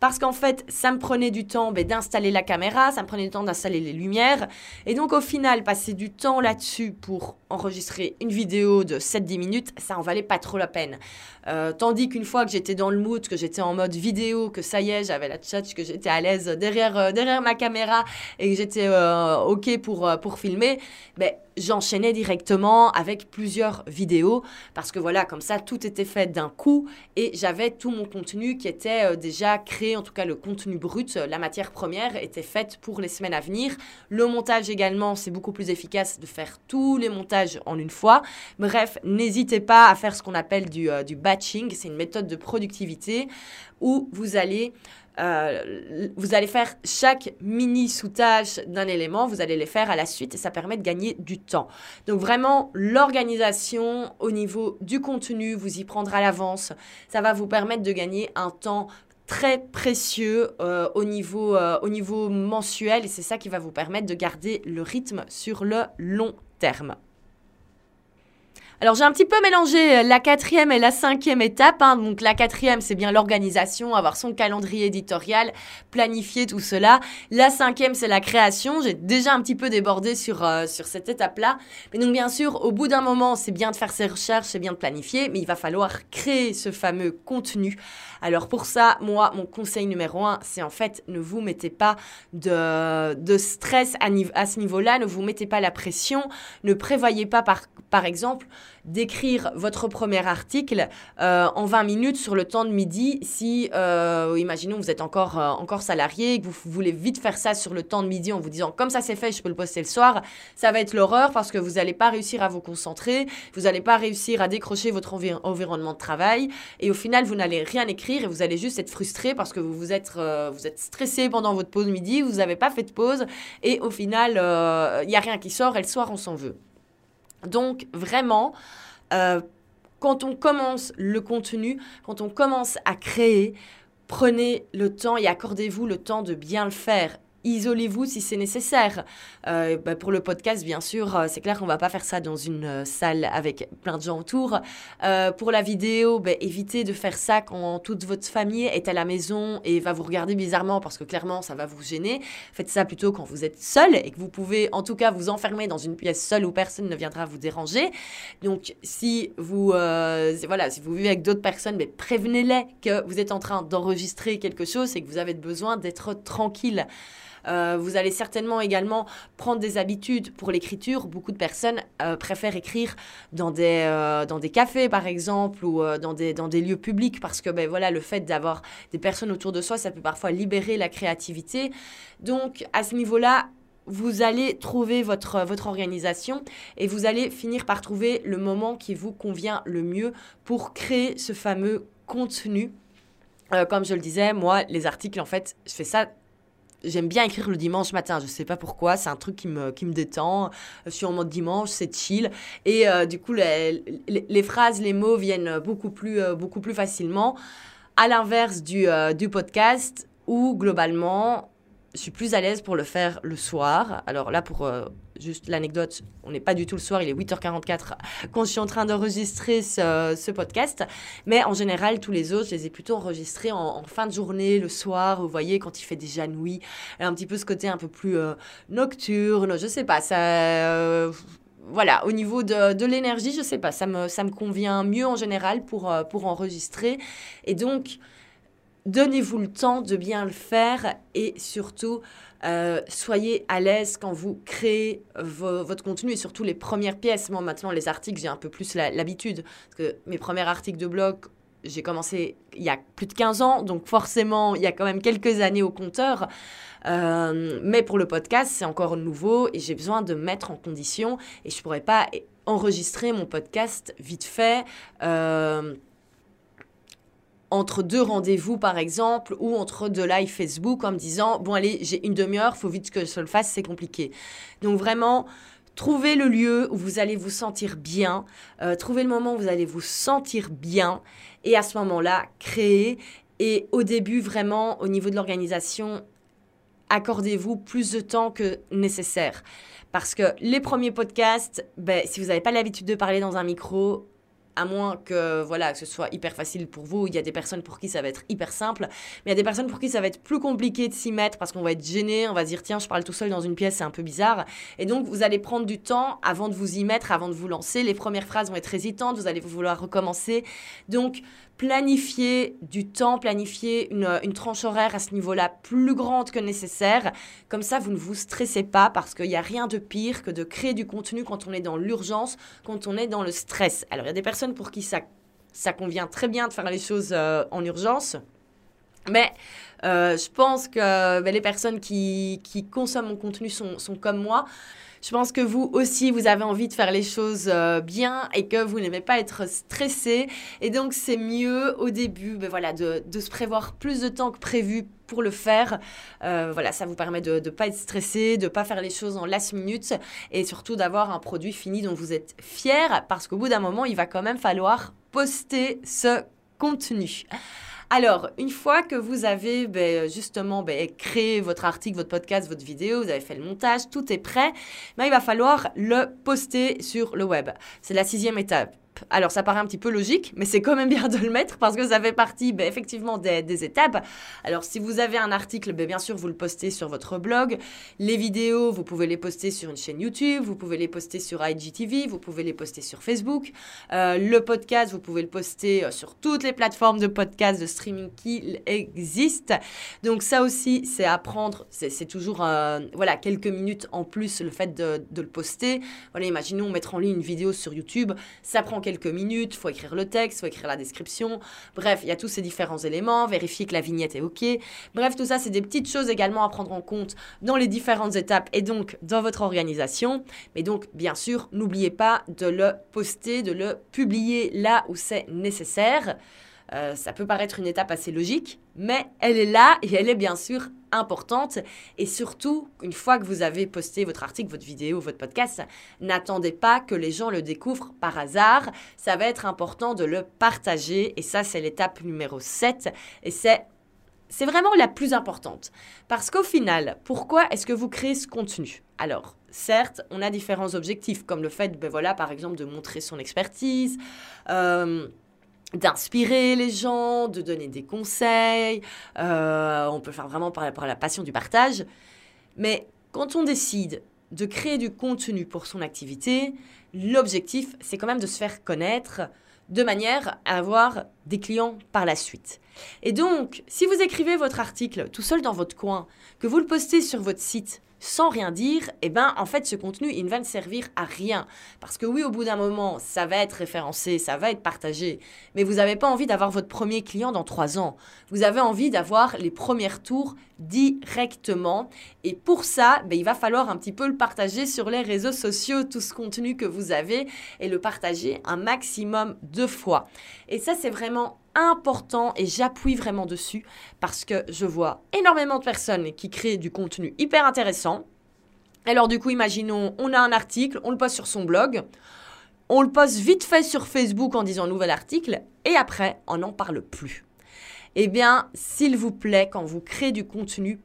Parce qu'en fait, ça me prenait du temps ben, d'installer la caméra, ça me prenait du temps d'installer les lumières. Et donc au final, passer du temps là-dessus pour enregistrer une vidéo de 7-10 minutes, ça en valait pas trop la peine. Euh, tandis qu'une fois que j'étais dans le mood, que j'étais en mode vidéo, que ça y est, j'avais la chat, que j'étais à l'aise derrière, euh, derrière ma caméra et que j'étais euh, OK pour, pour filmer, ben, j'enchaînais directement avec plusieurs vidéos parce que voilà, comme ça, tout était fait d'un coup et j'avais tout mon contenu qui était déjà créé, en tout cas le contenu brut, la matière première était faite pour les semaines à venir. Le montage également, c'est beaucoup plus efficace de faire tous les montages en une fois. Bref, n'hésitez pas à faire ce qu'on appelle du, du batching, c'est une méthode de productivité où vous allez euh, vous allez faire chaque mini sous-tâche d'un élément, vous allez les faire à la suite et ça permet de gagner du temps. Donc vraiment, l'organisation au niveau du contenu, vous y prendre à l'avance, ça va vous permettre de gagner un temps très précieux euh, au, niveau, euh, au niveau mensuel et c'est ça qui va vous permettre de garder le rythme sur le long terme. Alors j'ai un petit peu mélangé euh, la quatrième et la cinquième étape. Hein. Donc la quatrième, c'est bien l'organisation, avoir son calendrier éditorial, planifier tout cela. La cinquième, c'est la création. J'ai déjà un petit peu débordé sur, euh, sur cette étape-là. Mais donc bien sûr, au bout d'un moment, c'est bien de faire ses recherches, c'est bien de planifier, mais il va falloir créer ce fameux contenu. Alors pour ça, moi, mon conseil numéro un, c'est en fait, ne vous mettez pas de, stress à, ce niveau-là, ne vous mettez pas la pression, ne prévoyez pas par exemple d'écrire votre premier article euh, en 20 minutes sur le temps de midi si, euh, imaginons, vous êtes encore, euh, encore salarié et que vous voulez vite faire ça sur le temps de midi en vous disant comme ça c'est fait, je peux le poster le soir, ça va être l'horreur parce que vous n'allez pas réussir à vous concentrer, vous n'allez pas réussir à décrocher votre environnement de travail et au final vous n'allez rien écrire et vous allez juste être frustré parce que vous, vous, êtes, vous êtes stressé pendant votre pause midi, vous n'avez pas fait de pause et au final il n'y a rien qui sort et le soir on s'en veut. Donc vraiment, euh, quand on commence le contenu, quand on commence à créer, prenez le temps et accordez-vous le temps de bien le faire isolez-vous si c'est nécessaire. Euh, bah, pour le podcast, bien sûr, euh, c'est clair qu'on va pas faire ça dans une euh, salle avec plein de gens autour. pour la vidéo, bah, évitez de faire ça quand toute votre famille est à la maison et va vous regarder bizarrement parce que clairement, ça va vous gêner. Faites ça plutôt quand vous êtes seul et que vous pouvez en tout cas vous enfermer dans une pièce seule où personne ne viendra vous déranger. Donc, si vous, voilà, si vous vivez avec d'autres personnes, prévenez-les que vous êtes en train d'enregistrer quelque chose et que vous avez besoin d'être tranquille. Euh, vous allez certainement également prendre des habitudes pour l'écriture. Beaucoup de personnes euh, préfèrent écrire dans des, euh, dans des cafés, par exemple, ou dans, des, dans des lieux publics, parce que ben, voilà, le fait d'avoir des personnes autour de soi, ça peut parfois libérer la créativité. Donc, à ce niveau-là, vous allez trouver votre, votre organisation et vous allez finir par trouver le moment qui vous convient le mieux pour créer ce fameux contenu. comme je le disais, moi, les articles, en fait, je fais ça J'aime bien écrire le dimanche matin, je sais pas pourquoi, c'est un truc qui me, qui me détend. Je suis en mode dimanche, c'est chill. Et euh, du coup, les, les, phrases, les mots viennent beaucoup plus, euh, beaucoup plus facilement. À l'inverse du, euh, du podcast, où globalement, je suis plus à l'aise pour le faire le soir. Alors là, pour juste l'anecdote, on n'est pas du tout le soir, il est 8h44 quand je suis en train d'enregistrer ce, podcast. Mais en général, tous les autres, je les ai plutôt enregistrés en, fin de journée, le soir, vous voyez, quand il fait déjà nuit. Un petit peu ce côté un peu plus euh, nocturne, je sais pas. Euh, voilà, au niveau de, de l'énergie, je sais pas, ça me, ça me convient mieux en général pour, euh, pour enregistrer. Et donc, donnez-vous le temps de bien le faire et surtout, euh, soyez à l'aise quand vous créez votre contenu et surtout les premières pièces. Moi, maintenant, les articles, j'ai un peu plus l'habitude. parce que mes premiers articles de blog, j'ai commencé il y a plus de 15 ans, donc forcément, il y a quand même quelques années au compteur. Euh, mais pour le podcast, c'est encore nouveau et j'ai besoin de mettre en condition et je ne pourrais pas enregistrer mon podcast vite fait. Euh, entre deux rendez-vous par exemple ou entre deux live Facebook en me disant bon allez j'ai une demi-heure faut vite que je le fasse c'est compliqué donc vraiment trouvez le lieu où vous allez vous sentir bien euh, trouvez le moment où vous allez vous sentir bien et à ce moment-là créez et au début vraiment au niveau de l'organisation accordez-vous plus de temps que nécessaire. Parce que les premiers podcasts, ben, si vous n'avez pas l'habitude de parler dans un micro, à moins que voilà que ce soit hyper facile pour vous. Il y a des personnes pour qui ça va être hyper simple, mais il y a des personnes pour qui ça va être plus compliqué de s'y mettre parce qu'on va être gêné, on va dire tiens je parle tout seul dans une pièce, c'est un peu bizarre. Et donc vous allez prendre du temps avant de vous y mettre, avant de vous lancer. Les premières phrases vont être hésitantes, vous allez vouloir recommencer. Donc planifier du temps, planifier une, une tranche horaire à ce niveau-là plus grande que nécessaire. Comme ça, vous ne vous stressez pas parce qu'il n'y a rien de pire que de créer du contenu quand on est dans l'urgence, quand on est dans le stress. Alors, il y a des personnes pour qui ça, ça convient très bien de faire les choses euh, en urgence. Mais euh, je pense que ben, les personnes qui, consomment mon contenu sont comme moi. Je pense que vous aussi, vous avez envie de faire les choses euh, bien et que vous n'aimez pas être stressé. Et donc, c'est mieux au début ben voilà, de, de, se prévoir plus de temps que prévu pour le faire. Euh, voilà, ça vous permet de ne pas être stressé, de ne pas faire les choses en last minute et surtout d'avoir un produit fini dont vous êtes fier parce qu'au bout d'un moment, il va quand même falloir poster ce contenu. Alors, une fois que vous avez ben, justement ben, créé votre article, votre podcast, votre vidéo, vous avez fait le montage, tout est prêt, ben, il va falloir le poster sur le web. C'est la sixième étape. Alors ça paraît un petit peu logique, mais c'est quand même bien de le mettre parce que ça fait partie ben, effectivement des, étapes. Alors si vous avez un article, ben, bien sûr vous le postez sur votre blog. Les vidéos, vous pouvez les poster sur une chaîne YouTube, vous pouvez les poster sur IGTV, vous pouvez les poster sur Facebook. Euh, le podcast, vous pouvez le poster euh, sur toutes les plateformes de podcast, de streaming qui existent. Donc ça aussi, c'est à prendre, c'est toujours euh, voilà, quelques minutes en plus le fait de, de le poster. Voilà, imaginons mettre en ligne une vidéo sur YouTube, ça prend quelques minutes, faut écrire le texte, faut écrire la description. Bref, il y a tous ces différents éléments, vérifier que la vignette est OK. Bref, tout ça, c'est des petites choses également à prendre en compte dans les différentes étapes et donc dans votre organisation. Mais donc, bien sûr, n'oubliez pas de le poster, de le publier là où c'est nécessaire. Euh, ça peut paraître une étape assez logique, mais elle est là et elle est bien sûr importante. Et surtout, une fois que vous avez posté votre article, votre vidéo, votre podcast, n'attendez pas que les gens le découvrent par hasard. Ça va être important de le partager. Et ça, c'est l'étape numéro 7. Et c'est c'est vraiment la plus importante. Parce qu'au final, pourquoi est-ce que vous créez ce contenu? Alors, certes, on a différents objectifs, comme le fait, ben voilà, par exemple, de montrer son expertise, euh, d'inspirer les gens, de donner des conseils. Euh, on peut faire vraiment par, par la passion du partage. Mais quand on décide de créer du contenu pour son activité, l'objectif, c'est quand même de se faire connaître de manière à avoir des clients par la suite. Et donc, si vous écrivez votre article tout seul dans votre coin, que vous le postez sur votre site, sans rien dire, eh ben en fait ce contenu il ne va ne servir à rien parce que oui au bout d'un moment ça va être référencé, ça va être partagé, mais vous n'avez pas envie d'avoir votre premier client dans trois ans. Vous avez envie d'avoir les premiers tours directement et pour ça ben, il va falloir un petit peu le partager sur les réseaux sociaux tout ce contenu que vous avez et le partager un maximum de fois. Et ça c'est vraiment important et j'appuie vraiment dessus parce que je vois énormément de personnes qui créent du contenu hyper intéressant. Alors du coup, imaginons, on a un article, on le poste sur son blog, on le poste vite fait sur Facebook en disant nouvel article et après, on n'en parle plus. Eh bien, s'il vous plaît, quand vous créez du contenu,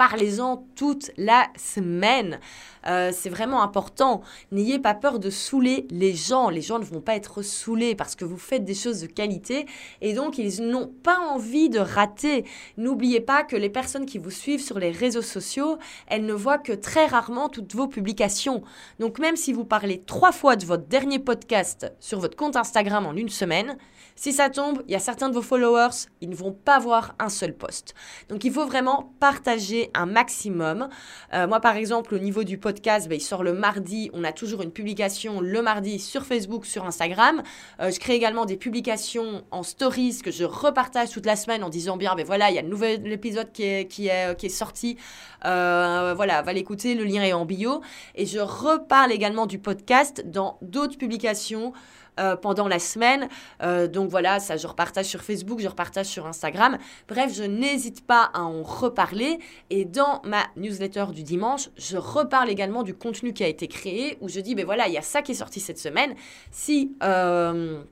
parlez-en toute la semaine. Euh, c'est vraiment important. N'ayez pas peur de saouler les gens. Les gens ne vont pas être saoulés parce que vous faites des choses de qualité et donc ils n'ont pas envie de rater. N'oubliez pas que les personnes qui vous suivent sur les réseaux sociaux, elles ne voient que très rarement toutes vos publications. Donc même si vous parlez trois fois de votre dernier podcast sur votre compte Instagram en une semaine, si ça tombe, il y a certains de vos followers, ils ne vont pas voir un seul post. Donc il faut vraiment partager un maximum. Euh, moi par exemple, au niveau du podcast, ben, il sort le mardi. On a toujours une publication le mardi sur Facebook, sur Instagram. Euh, je crée également des publications en stories que je repartage toute la semaine en disant bien, ben voilà, il y a un nouvel épisode qui est sorti. Euh, voilà, va l'écouter, le lien est en bio. Et je reparle également du podcast dans d'autres publications. Euh, pendant la semaine. Euh, donc voilà, ça je repartage sur Facebook, je repartage sur Instagram. Bref, je n'hésite pas à en reparler. Et dans ma newsletter du dimanche, je reparle également du contenu qui a été créé, où je dis, ben voilà, il y a ça qui est sorti cette semaine. Si... Euh,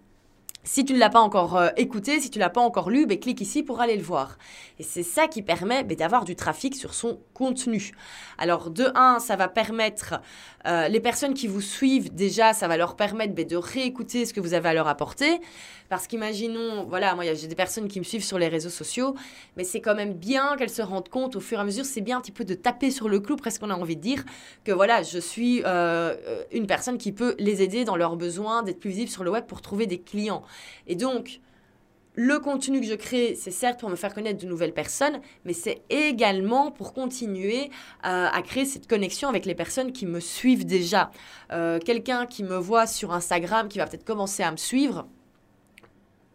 si tu ne l'as pas encore euh, écouté, si tu ne l'as pas encore lu, ben, clique ici pour aller le voir. Et c'est ça qui permet ben, d'avoir du trafic sur son contenu. Alors de 1, ça va permettre, euh, les personnes qui vous suivent déjà, ça va leur permettre ben, de réécouter ce que vous avez à leur apporter. Parce qu'imaginons, voilà, moi j'ai des personnes qui me suivent sur les réseaux sociaux, mais c'est quand même bien qu'elles se rendent compte au fur et à mesure, c'est bien un petit peu de taper sur le clou, presque on a envie de dire, que voilà, je suis euh, une personne qui peut les aider dans leurs besoins d'être plus visible sur le web pour trouver des clients. Et donc, le contenu que je crée, c'est certes pour me faire connaître de nouvelles personnes, mais c'est également pour continuer euh, à créer cette connexion avec les personnes qui me suivent déjà. Euh, quelqu'un qui me voit sur Instagram, qui va peut-être commencer à me suivre,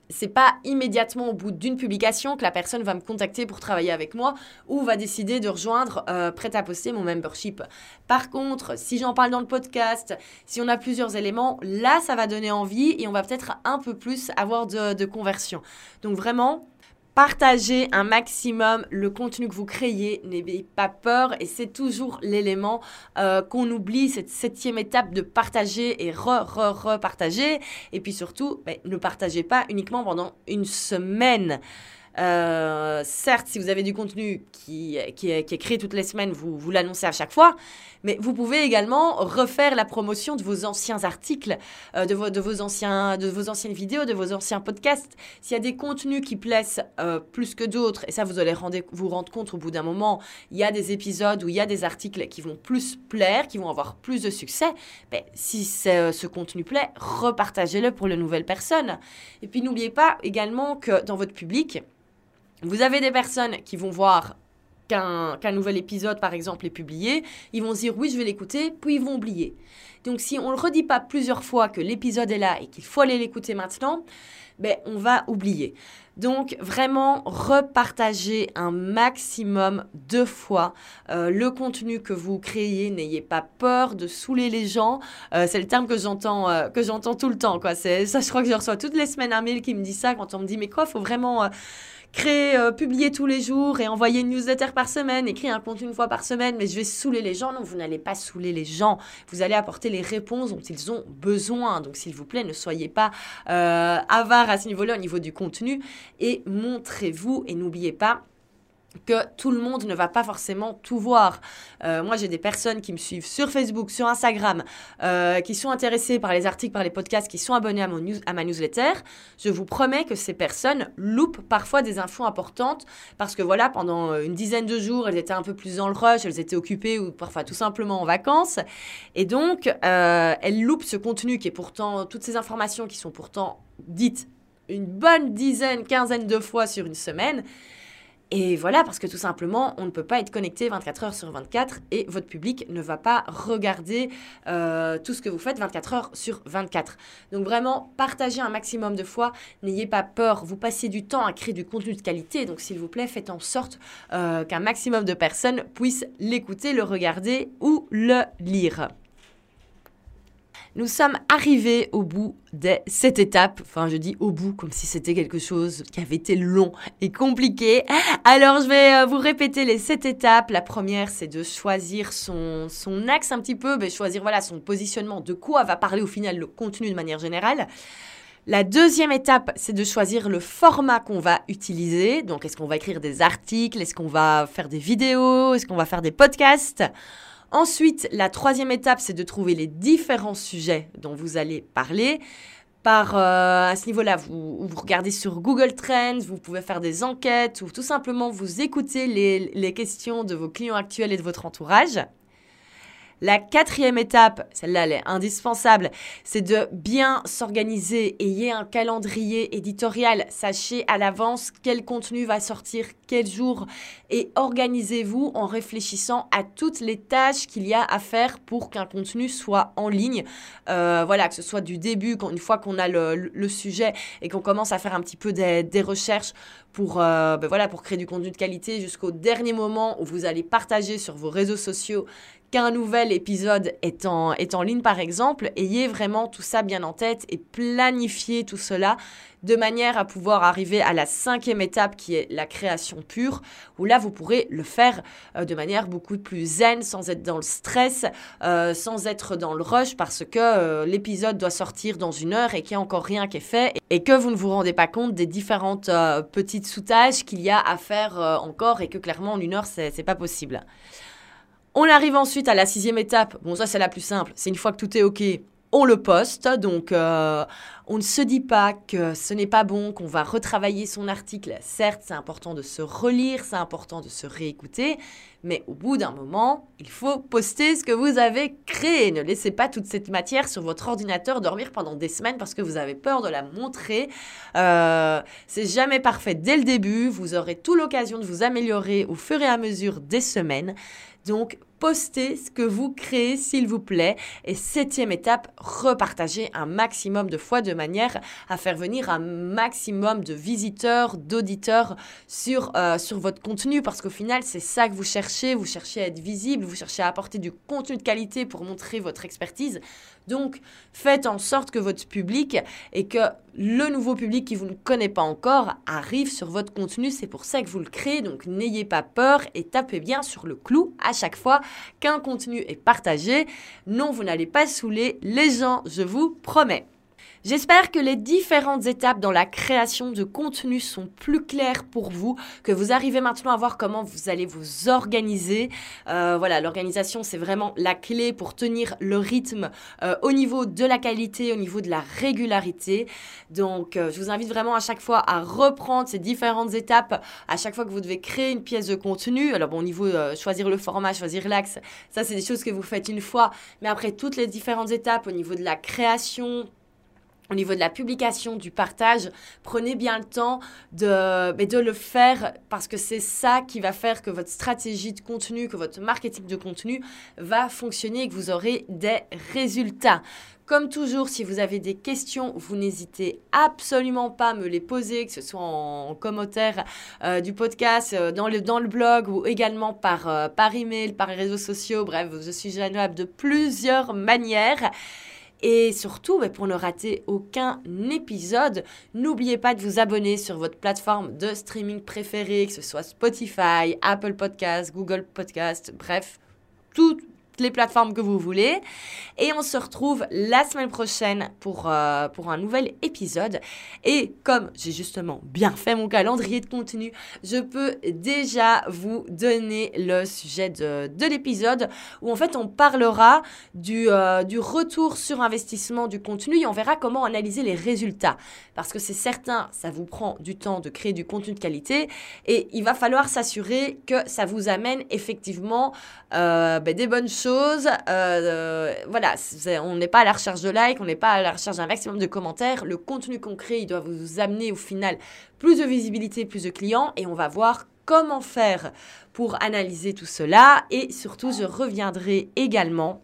c'est pas immédiatement au bout d'une publication que la personne va me contacter pour travailler avec moi ou va décider de rejoindre euh, prêt à poster mon membership. Par contre, si j'en parle dans le podcast, si on a plusieurs éléments, là ça va donner envie et on va peut-être un peu plus avoir de, de conversion. Donc vraiment, Partagez un maximum le contenu que vous créez, n'ayez pas peur et c'est toujours l'élément euh, qu'on oublie, cette septième étape de partager et re-re-repartager. Et puis surtout, ben, ne partagez pas uniquement pendant une semaine. Euh, certes, si vous avez du contenu qui, qui, est, créé toutes les semaines, vous, vous l'annoncez à chaque fois, mais vous pouvez également refaire la promotion de vos anciens articles, euh, de, vos, de, vos anciens, de vos anciennes vidéos, de vos anciens podcasts. S'il y a des contenus qui plaisent euh, plus que d'autres, et ça vous allez vous rendre compte au bout d'un moment, il y a des épisodes où il y a des articles qui vont plus plaire, qui vont avoir plus de succès, ben, si ce contenu plaît, repartagez-le pour les nouvelles personnes. Et puis n'oubliez pas également que dans votre public, vous avez des personnes qui vont voir qu'un nouvel épisode, par exemple, est publié, ils vont se dire oui, je vais l'écouter, puis ils vont oublier. Donc si on ne le redit pas plusieurs fois que l'épisode est là et qu'il faut aller l'écouter maintenant, ben, on va oublier. Donc vraiment repartagez un maximum de fois euh, le contenu que vous créez. N'ayez pas peur de saouler les gens. Euh, c'est le terme que j'entends euh, tout le temps. Ça, je crois que je reçois toutes les semaines un mail qui me dit ça quand on me dit mais quoi, faut vraiment créer, euh, publier tous les jours et envoyer une newsletter par semaine, écrire un contenu une fois par semaine, mais je vais saouler les gens. Non, vous n'allez pas saouler les gens. Vous allez apporter les réponses dont ils ont besoin. Donc, s'il vous plaît, ne soyez pas euh, avare à ce niveau-là, au niveau du contenu, et montrez-vous et n'oubliez pas que tout le monde ne va pas forcément tout voir. Euh, moi, j'ai des personnes qui me suivent sur Facebook, sur Instagram, euh, qui sont intéressées par les articles, par les podcasts, qui sont abonnés à, mon news, à ma newsletter. Je vous promets que ces personnes loupent parfois des infos importantes parce que voilà, pendant euh, une dizaine de jours, elles étaient un peu plus dans le rush, elles étaient occupées ou parfois tout simplement en vacances. Et donc, elles loupent ce contenu qui est pourtant, toutes ces informations qui sont pourtant dites une bonne dizaine, quinzaine de fois sur une semaine. Et voilà, parce que tout simplement, on ne peut pas être connecté 24 heures sur 24 et votre public ne va pas regarder euh, tout ce que vous faites 24 heures sur 24. Donc vraiment, partagez un maximum de fois, n'ayez pas peur, vous passez du temps à créer du contenu de qualité, donc s'il vous plaît, faites en sorte euh, qu'un maximum de personnes puissent l'écouter, le regarder ou le lire. Nous sommes arrivés au bout de cette étape. Enfin, je dis au bout comme si c'était quelque chose qui avait été long et compliqué. Alors, je vais euh, vous répéter les sept étapes. La première, c'est de choisir son, son axe un petit peu, mais choisir voilà son positionnement, de quoi va parler au final le contenu de manière générale. La deuxième étape, c'est de choisir le format qu'on va utiliser. Donc, est-ce qu'on va écrire des articles? Est-ce qu'on va faire des vidéos? Est-ce qu'on va faire des podcasts? Ensuite, la troisième étape, c'est de trouver les différents sujets dont vous allez parler. Par, euh, à ce niveau-là, vous, regardez sur Google Trends, vous pouvez faire des enquêtes ou tout simplement vous écoutez les questions de vos clients actuels et de votre entourage. La quatrième étape, celle-là, elle est indispensable, c'est de bien s'organiser. Ayez un calendrier éditorial. Sachez à l'avance quel contenu va sortir quel jour et organisez-vous en réfléchissant à toutes les tâches qu'il y a à faire pour qu'un contenu soit en ligne. Euh, voilà, que ce soit du début, une fois qu'on a le, sujet et qu'on commence à faire un petit peu des, recherches pour, euh, ben voilà, pour créer du contenu de qualité jusqu'au dernier moment où vous allez partager sur vos réseaux sociaux qu'un nouvel épisode est en, est en ligne par exemple, ayez vraiment tout ça bien en tête et planifiez tout cela de manière à pouvoir arriver à la cinquième étape qui est la création pure, où là vous pourrez le faire euh, de manière beaucoup plus zen, sans être dans le stress, euh, sans être dans le rush, parce que euh, l'épisode doit sortir dans une heure et qu'il n'y a encore rien qui est fait, et que vous ne vous rendez pas compte des différentes petites soutages qu'il y a à faire encore, et que clairement en une heure c'est pas possible. On arrive ensuite à la sixième étape. Bon, ça c'est la plus simple. C'est une fois que tout est OK, on le poste. Donc, euh, on ne se dit pas que ce n'est pas bon, qu'on va retravailler son article. Certes, c'est important de se relire, c'est important de se réécouter, mais au bout d'un moment, il faut poster ce que vous avez créé. Ne laissez pas toute cette matière sur votre ordinateur dormir pendant des semaines parce que vous avez peur de la montrer. Euh, c'est jamais parfait dès le début. Vous aurez tout l'occasion de vous améliorer au fur et à mesure des semaines. Donc, postez ce que vous créez, s'il vous plaît. Et septième étape, repartagez un maximum de fois de manière à faire venir un maximum de visiteurs, d'auditeurs sur, euh, sur votre contenu. Parce qu'au final, c'est ça que vous cherchez. Vous cherchez à être visible, vous cherchez à apporter du contenu de qualité pour montrer votre expertise. Donc, faites en sorte que votre public et que le nouveau public qui vous ne connaît pas encore arrive sur votre contenu. C'est pour ça que vous le créez. Donc, n'ayez pas peur et tapez bien sur le clou à chaque fois qu'un contenu est partagé. Non, vous n'allez pas saouler les gens, je vous promets. J'espère que les différentes étapes dans la création de contenu sont plus claires pour vous, que vous arrivez maintenant à voir comment vous allez vous organiser. Euh, voilà, l'organisation, c'est vraiment la clé pour tenir le rythme euh, au niveau de la qualité, au niveau de la régularité. Donc, euh, je vous invite vraiment à chaque fois à reprendre ces différentes étapes à chaque fois que vous devez créer une pièce de contenu. Alors, bon, au niveau choisir le format, choisir l'axe, ça, c'est des choses que vous faites une fois. Mais après, toutes les différentes étapes au niveau de la création, au niveau de la publication, du partage, prenez bien le temps de, de le faire parce que c'est ça qui va faire que votre stratégie de contenu, que votre marketing de contenu va fonctionner et que vous aurez des résultats. Comme toujours, si vous avez des questions, vous n'hésitez absolument pas à me les poser, que ce soit en, commentaire euh, du podcast, euh, dans, le, dans le blog ou également par, euh, par email, par les réseaux sociaux. Bref, je suis joignable de plusieurs manières. Et surtout, bah, pour ne rater aucun épisode, n'oubliez pas de vous abonner sur votre plateforme de streaming préférée, que ce soit Spotify, Apple Podcast, Google Podcast, bref, tout, les plateformes que vous voulez. Et on se retrouve la semaine prochaine pour, euh, pour un nouvel épisode. Et comme j'ai justement bien fait mon calendrier de contenu, je peux déjà vous donner le sujet de, de l'épisode où en fait on parlera du, euh, du retour sur investissement du contenu et on verra comment analyser les résultats. Parce que c'est certain, ça vous prend du temps de créer du contenu de qualité et il va falloir s'assurer que ça vous amène effectivement euh, ben, des bonnes choses chose. Euh, voilà, on n'est pas à la recherche de likes, on n'est pas à la recherche d'un maximum de commentaires. Le contenu qu'on crée, il doit vous amener au final plus de visibilité, plus de clients et on va voir comment faire pour analyser tout cela. Et surtout, je reviendrai également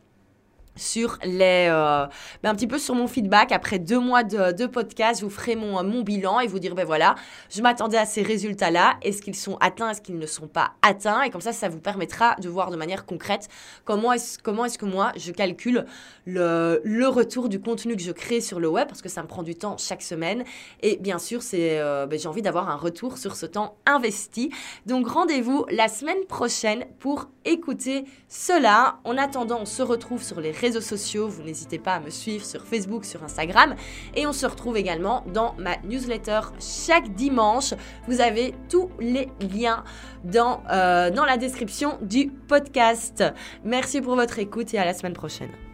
sur les, euh, ben, un petit peu sur mon feedback. Après deux mois de, de podcast, je vous ferai mon, mon bilan et vous dire, ben voilà, je m'attendais à ces résultats-là. Est-ce qu'ils sont atteints, est-ce qu'ils ne sont pas atteints? Et comme ça, ça vous permettra de voir de manière concrète comment est-ce, comment est-ce que moi, je calcule le, le retour du contenu que je crée sur le web, parce que ça me prend du temps chaque semaine. Et bien sûr, c'est, euh, ben, j'ai envie d'avoir un retour sur ce temps investi. Donc rendez-vous la semaine prochaine pour écouter cela. En attendant, on se retrouve sur les sociaux. Vous n'hésitez pas à me suivre sur Facebook, sur Instagram. Et on se retrouve également dans ma newsletter chaque dimanche. Vous avez tous les liens dans, euh, dans la description du podcast. Merci pour votre écoute et à la semaine prochaine.